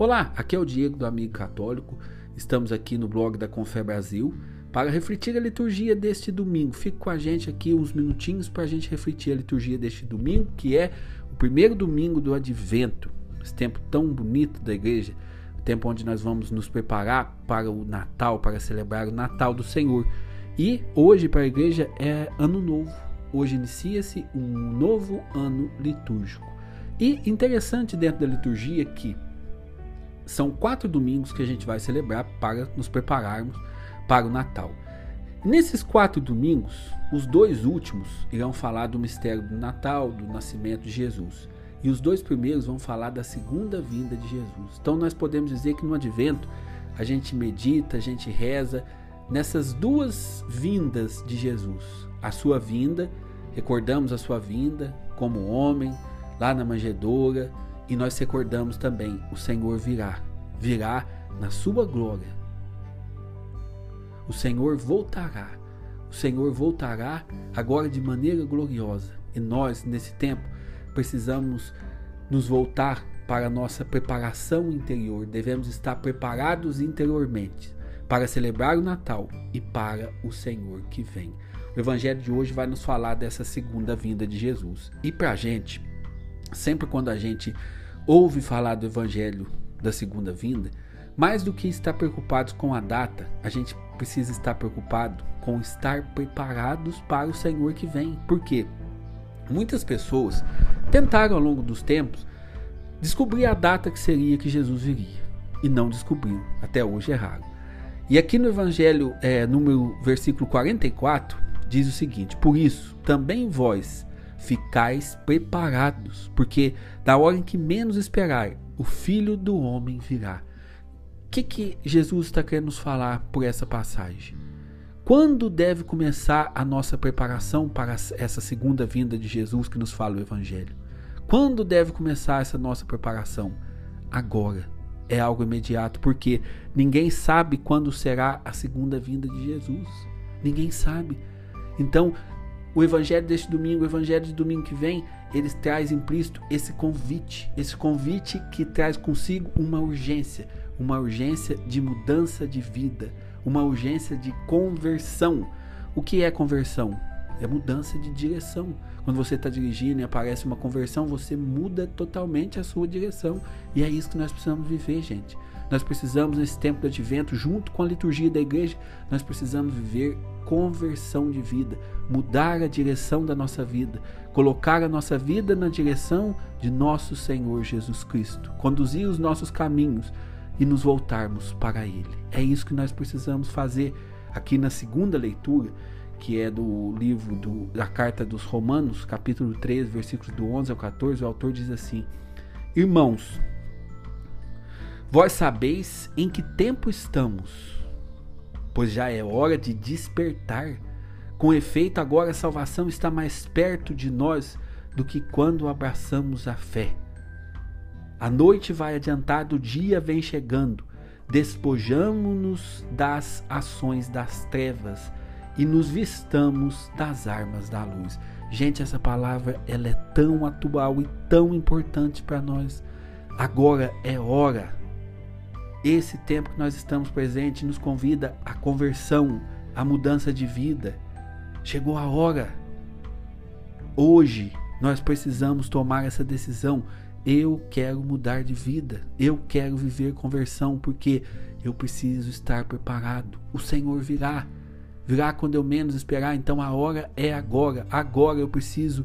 Olá, aqui é o Diego do Amigo Católico. Estamos aqui no blog da Confé Brasil para refletir a liturgia deste domingo. Fique com a gente aqui uns minutinhos para a gente refletir a liturgia deste domingo, que é o primeiro domingo do Advento, esse tempo tão bonito da igreja, o tempo onde nós vamos nos preparar para o Natal, para celebrar o Natal do Senhor. E hoje para a igreja é ano novo. Hoje inicia-se um novo ano litúrgico. E interessante dentro da liturgia que são quatro domingos que a gente vai celebrar para nos prepararmos para o Natal. Nesses quatro domingos, os dois últimos irão falar do mistério do Natal, do nascimento de Jesus. E os dois primeiros vão falar da segunda vinda de Jesus. Então nós podemos dizer que no advento a gente medita, a gente reza nessas duas vindas de Jesus. A sua vinda, recordamos a sua vinda como homem, lá na manjedoura, e nós recordamos também: o Senhor virá, virá na sua glória. O Senhor voltará. O Senhor voltará agora de maneira gloriosa. E nós, nesse tempo, precisamos nos voltar para a nossa preparação interior. Devemos estar preparados interiormente para celebrar o Natal e para o Senhor que vem. O Evangelho de hoje vai nos falar dessa segunda vinda de Jesus. E para a gente, sempre quando a gente ouve falar do evangelho da segunda vinda, mais do que estar preocupados com a data, a gente precisa estar preocupado com estar preparados para o Senhor que vem. Por quê? Muitas pessoas tentaram ao longo dos tempos descobrir a data que seria que Jesus viria e não descobriu. Até hoje é raro. E aqui no Evangelho, é, número versículo 44, diz o seguinte: Por isso, também vós ficais preparados, porque da hora em que menos esperar, o Filho do Homem virá. O que, que Jesus está querendo nos falar por essa passagem? Quando deve começar a nossa preparação para essa segunda vinda de Jesus que nos fala o Evangelho? Quando deve começar essa nossa preparação? Agora. É algo imediato, porque ninguém sabe quando será a segunda vinda de Jesus. Ninguém sabe. Então, o evangelho deste domingo, o evangelho de domingo que vem, eles traz implícito esse convite, esse convite que traz consigo uma urgência, uma urgência de mudança de vida, uma urgência de conversão. O que é conversão? É mudança de direção. Quando você está dirigindo e aparece uma conversão, você muda totalmente a sua direção. E é isso que nós precisamos viver, gente. Nós precisamos, nesse tempo do advento, junto com a liturgia da igreja, nós precisamos viver conversão de vida, mudar a direção da nossa vida, colocar a nossa vida na direção de nosso Senhor Jesus Cristo, conduzir os nossos caminhos e nos voltarmos para Ele. É isso que nós precisamos fazer aqui na segunda leitura, que é do livro do, da carta dos Romanos, capítulo 3, versículos do 11 ao 14. O autor diz assim: Irmãos, vós sabeis em que tempo estamos pois já é hora de despertar. Com efeito, agora a salvação está mais perto de nós do que quando abraçamos a fé. A noite vai adiantada, o dia vem chegando. Despojamo-nos das ações das trevas e nos vistamos das armas da luz. Gente, essa palavra ela é tão atual e tão importante para nós. Agora é hora esse tempo que nós estamos presentes nos convida à conversão, à mudança de vida. Chegou a hora. Hoje nós precisamos tomar essa decisão. Eu quero mudar de vida. Eu quero viver conversão porque eu preciso estar preparado. O Senhor virá. Virá quando eu menos esperar. Então a hora é agora. Agora eu preciso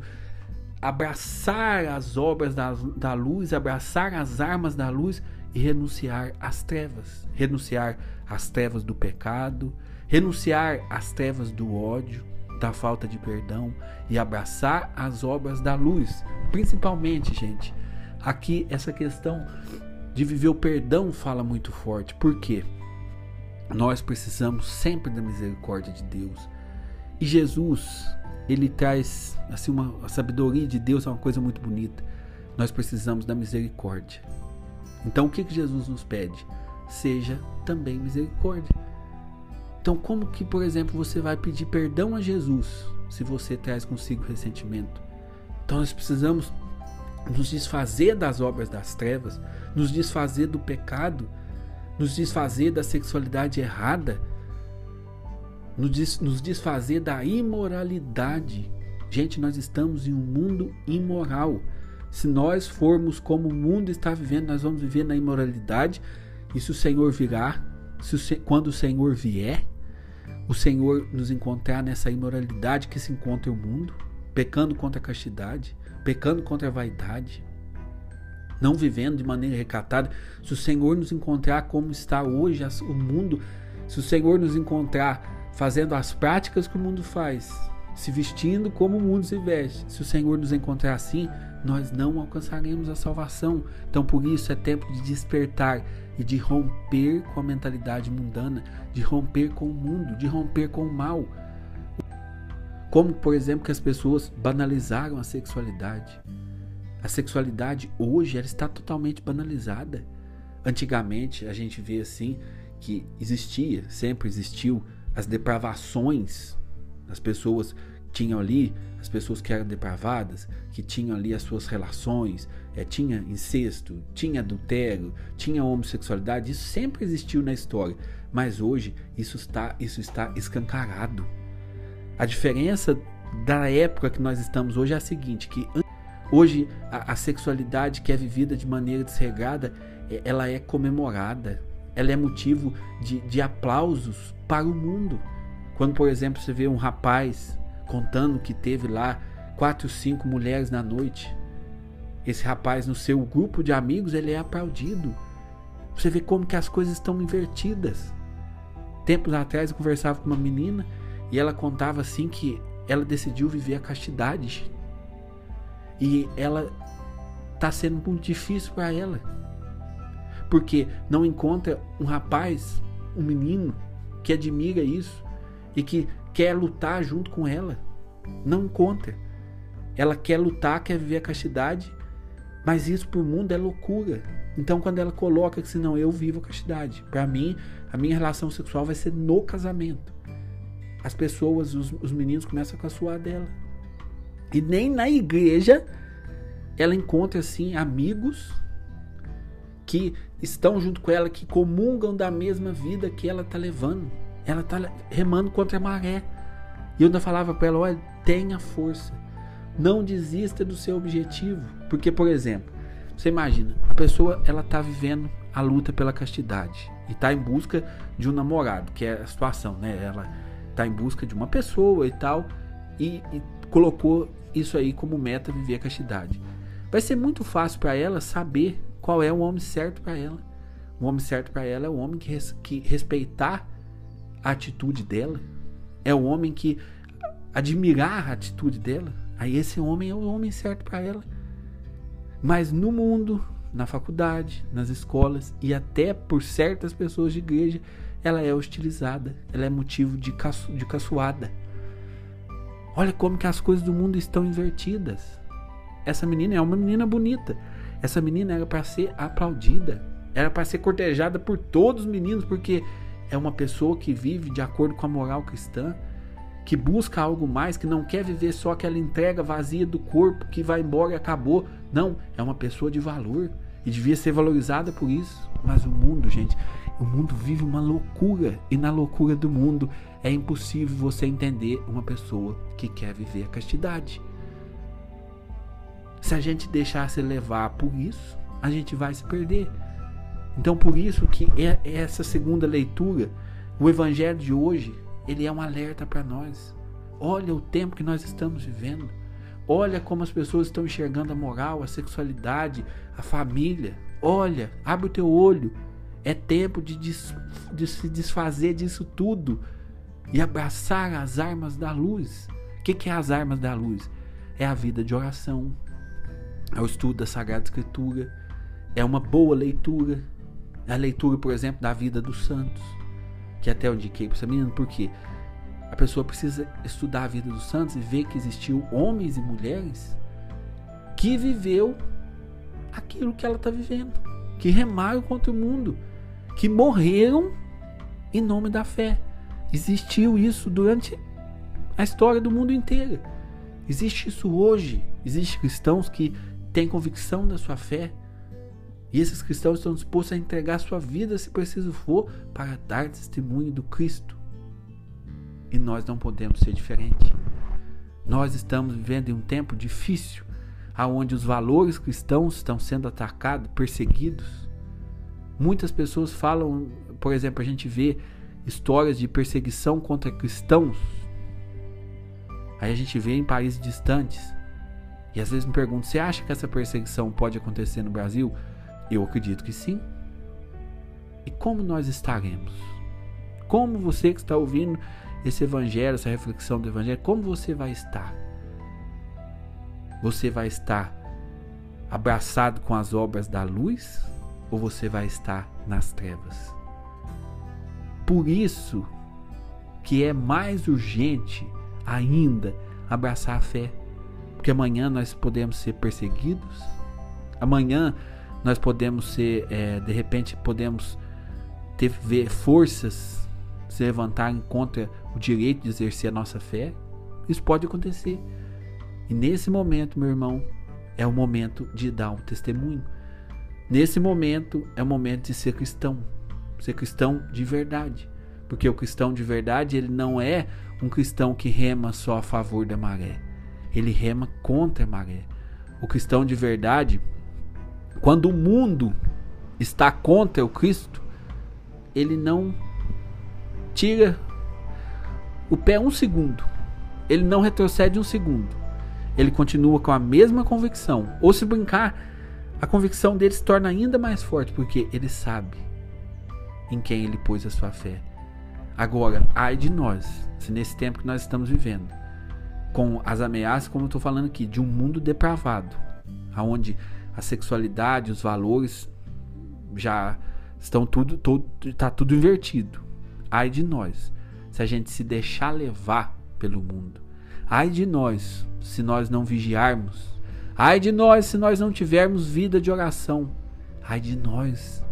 abraçar as obras da, da luz, abraçar as armas da luz e renunciar às trevas, renunciar às trevas do pecado, renunciar às trevas do ódio, da falta de perdão e abraçar as obras da luz. Principalmente, gente, aqui essa questão de viver o perdão fala muito forte. Por quê? Nós precisamos sempre da misericórdia de Deus. E Jesus, ele traz assim uma a sabedoria de Deus é uma coisa muito bonita. Nós precisamos da misericórdia. Então o que, que Jesus nos pede? Seja também misericórdia. Então, como que, por exemplo, você vai pedir perdão a Jesus se você traz consigo ressentimento? Então, nós precisamos nos desfazer das obras das trevas, nos desfazer do pecado, nos desfazer da sexualidade errada, nos desfazer da imoralidade. Gente, nós estamos em um mundo imoral. Se nós formos como o mundo está vivendo, nós vamos viver na imoralidade. E se o Senhor virar, se o, quando o Senhor vier, o Senhor nos encontrar nessa imoralidade que se encontra o mundo, pecando contra a castidade, pecando contra a vaidade, não vivendo de maneira recatada, se o Senhor nos encontrar como está hoje o mundo, se o Senhor nos encontrar fazendo as práticas que o mundo faz, se vestindo como o mundo se veste, se o Senhor nos encontrar assim, nós não alcançaremos a salvação. Então, por isso é tempo de despertar e de romper com a mentalidade mundana, de romper com o mundo, de romper com o mal. Como, por exemplo, que as pessoas banalizaram a sexualidade. A sexualidade hoje ela está totalmente banalizada. Antigamente a gente vê assim que existia, sempre existiu as depravações. As pessoas tinham ali, as pessoas que eram depravadas, que tinham ali as suas relações, é, tinha incesto, tinha adultério, tinha homossexualidade, isso sempre existiu na história, mas hoje isso está, isso está escancarado. A diferença da época que nós estamos hoje é a seguinte, que Hoje, a, a sexualidade que é vivida de maneira desregrada, é, ela é comemorada, ela é motivo de, de aplausos para o mundo. Quando, por exemplo, você vê um rapaz contando que teve lá quatro, cinco mulheres na noite, esse rapaz no seu grupo de amigos ele é aplaudido. Você vê como que as coisas estão invertidas. Tempos atrás eu conversava com uma menina e ela contava assim que ela decidiu viver a castidade e ela está sendo muito difícil para ela. Porque não encontra um rapaz, um menino que admira isso e que quer lutar junto com ela. Não encontra. Ela quer lutar, quer viver a castidade, mas isso para o mundo é loucura. Então, quando ela coloca que, senão eu vivo a castidade, para mim, a minha relação sexual vai ser no casamento. As pessoas, os, os meninos começam a caçoar dela. E nem na igreja ela encontra assim amigos que estão junto com ela, que comungam da mesma vida que ela está levando. Ela está remando contra a maré. E eu ainda falava para ela: olha, tenha força. Não desista do seu objetivo. Porque, por exemplo, você imagina, a pessoa ela está vivendo a luta pela castidade e está em busca de um namorado, que é a situação, né? Ela está em busca de uma pessoa e tal, e, e colocou isso aí como meta viver a castidade. Vai ser muito fácil para ela saber qual é o homem certo para ela. O homem certo para ela é o homem que, res, que respeitar a atitude dela, é o homem que admirar a atitude dela. Aí esse homem é o homem certo para ela. Mas no mundo, na faculdade, nas escolas e até por certas pessoas de igreja, ela é hostilizada, ela é motivo de, caço, de caçoada. Olha como que as coisas do mundo estão invertidas. Essa menina é uma menina bonita. Essa menina era para ser aplaudida, era para ser cortejada por todos os meninos, porque é uma pessoa que vive de acordo com a moral cristã, que busca algo mais, que não quer viver só aquela entrega vazia do corpo que vai embora e acabou. Não, é uma pessoa de valor e devia ser valorizada por isso. Mas o mundo, gente, o mundo vive uma loucura e na loucura do mundo é impossível você entender uma pessoa que quer viver a castidade. Se a gente deixar se levar por isso, a gente vai se perder. Então por isso que é essa segunda leitura, o evangelho de hoje, ele é um alerta para nós. Olha o tempo que nós estamos vivendo. Olha como as pessoas estão enxergando a moral, a sexualidade, a família. Olha, abre o teu olho. É tempo de, des, de se desfazer disso tudo e abraçar as armas da luz. O que, que é as armas da luz? É a vida de oração, é o estudo da Sagrada Escritura, é uma boa leitura, é a leitura, por exemplo, da vida dos santos, que até eu indiquei para essa menina, porque a pessoa precisa estudar a vida dos santos e ver que existiu homens e mulheres que viveu aquilo que ela está vivendo, que remaram contra o mundo, que morreram em nome da fé. Existiu isso durante a história do mundo inteiro. Existe isso hoje. Existem cristãos que tem convicção da sua fé. E esses cristãos estão dispostos a entregar sua vida, se preciso for, para dar testemunho do Cristo. E nós não podemos ser diferente. Nós estamos vivendo em um tempo difícil, aonde os valores cristãos estão sendo atacados, perseguidos. Muitas pessoas falam, por exemplo, a gente vê histórias de perseguição contra cristãos. Aí a gente vê em países distantes. E às vezes me pergunto: você acha que essa perseguição pode acontecer no Brasil? Eu acredito que sim. E como nós estaremos? Como você que está ouvindo esse evangelho, essa reflexão do evangelho, como você vai estar? Você vai estar abraçado com as obras da luz ou você vai estar nas trevas? Por isso que é mais urgente ainda abraçar a fé, porque amanhã nós podemos ser perseguidos, amanhã nós podemos ser, é, de repente, podemos ter ver forças se levantarem contra o direito de exercer a nossa fé. Isso pode acontecer. E nesse momento, meu irmão, é o momento de dar um testemunho. Nesse momento é o momento de ser cristão, ser cristão de verdade. Porque o cristão de verdade, ele não é um cristão que rema só a favor da maré. Ele rema contra a maré. O cristão de verdade, quando o mundo está contra o Cristo, ele não tira o pé um segundo. Ele não retrocede um segundo. Ele continua com a mesma convicção. Ou se brincar, a convicção dele se torna ainda mais forte, porque ele sabe em quem ele pôs a sua fé. Agora, ai de nós, se nesse tempo que nós estamos vivendo, com as ameaças, como eu estou falando aqui, de um mundo depravado, aonde a sexualidade, os valores já estão tudo, todo, tá tudo invertido. Ai de nós se a gente se deixar levar pelo mundo. Ai de nós se nós não vigiarmos. Ai de nós se nós não tivermos vida de oração. Ai de nós.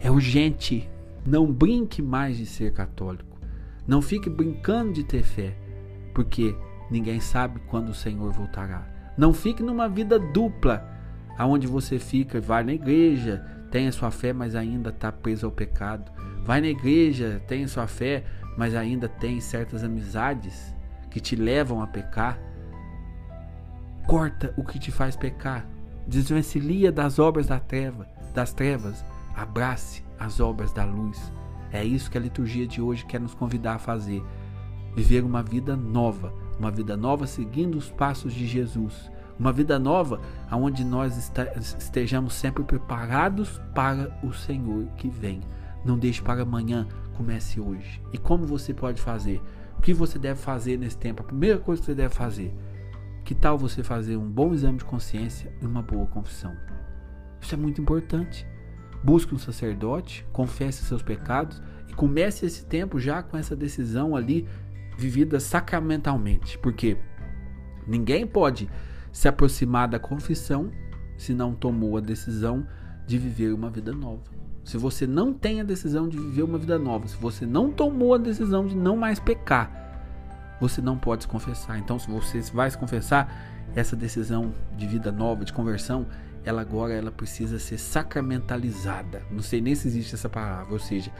É urgente. Não brinque mais de ser católico. Não fique brincando de ter fé, porque ninguém sabe quando o Senhor voltará. Não fique numa vida dupla, aonde você fica, vai na igreja, tem a sua fé, mas ainda está preso ao pecado. Vai na igreja, tem a sua fé, mas ainda tem certas amizades que te levam a pecar. Corta o que te faz pecar. Desvencilha das obras da treva, das trevas. Abrace as obras da luz. É isso que a liturgia de hoje quer nos convidar a fazer. Viver uma vida nova, uma vida nova seguindo os passos de Jesus. Uma vida nova onde nós estejamos sempre preparados para o Senhor que vem. Não deixe para amanhã comece hoje. E como você pode fazer? O que você deve fazer nesse tempo? A primeira coisa que você deve fazer. Que tal você fazer um bom exame de consciência e uma boa confissão? Isso é muito importante. Busque um sacerdote, confesse seus pecados e comece esse tempo já com essa decisão ali vivida sacramentalmente. Porque ninguém pode se aproximar da confissão se não tomou a decisão de viver uma vida nova se você não tem a decisão de viver uma vida nova, se você não tomou a decisão de não mais pecar, você não pode se confessar. Então, se você vai se confessar, essa decisão de vida nova, de conversão, ela agora ela precisa ser sacramentalizada. Não sei nem se existe essa palavra, ou seja,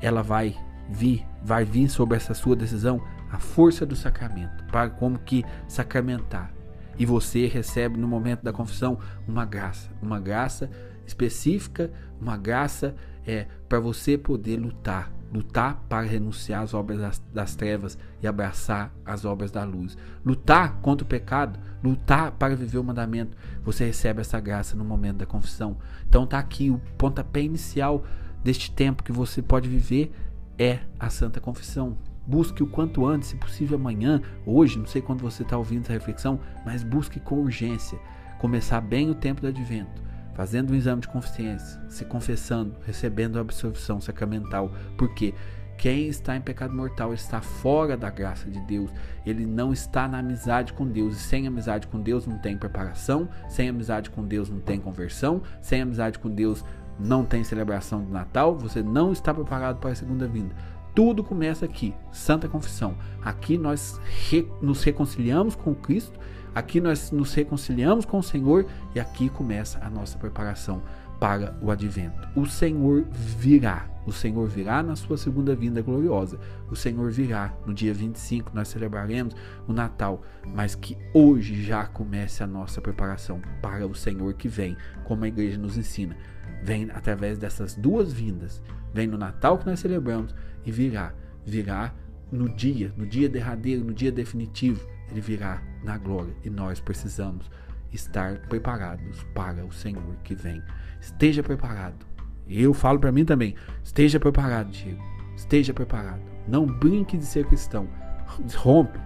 ela vai vir, vai vir sobre essa sua decisão a força do sacramento, para como que sacramentar. E você recebe no momento da confissão uma graça, uma graça específica, uma graça é para você poder lutar, lutar para renunciar às obras das, das, trevas e abraçar as obras da luz, lutar contra o pecado, lutar para viver o mandamento. Você recebe essa graça no momento da confissão. Então tá aqui o pontapé inicial deste tempo que você pode viver é a Santa Confissão. Busque o quanto antes, se possível amanhã, hoje, não sei quando você está ouvindo essa reflexão, mas busque com urgência começar bem o tempo do advento fazendo um exame de consciência, se confessando, recebendo a absolvição sacramental, porque quem está em pecado mortal está fora da graça de Deus, ele não está na amizade com Deus, e sem amizade com Deus não tem preparação, sem amizade com Deus não tem conversão, sem amizade com Deus não tem celebração de Natal, você não está preparado para a segunda vinda. Tudo começa aqui, Santa Confissão. Aqui nós re, nos reconciliamos com Cristo, Aqui nós nos reconciliamos com o Senhor e aqui começa a nossa preparação para o advento. O Senhor virá. O Senhor virá na sua segunda vinda gloriosa. O Senhor virá no dia 25, nós celebraremos o Natal, mas que hoje já comece a nossa preparação para o Senhor que vem, como a igreja nos ensina. Vem através dessas duas vindas. Vem no Natal que nós celebramos e virá. Virá no dia, no dia derradeiro, no dia definitivo. Ele virá na glória e nós precisamos estar preparados para o Senhor que vem. Esteja preparado. Eu falo para mim também. Esteja preparado, Diego. Esteja preparado. Não brinque de ser cristão. Rompe.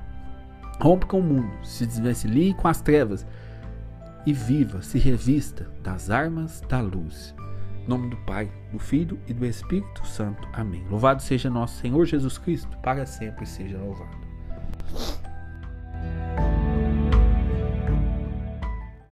Rompe com o mundo. Se desvencilhe com as trevas. E viva, se revista das armas da luz. Em nome do Pai, do Filho e do Espírito Santo. Amém. Louvado seja nosso Senhor Jesus Cristo. Para sempre seja louvado.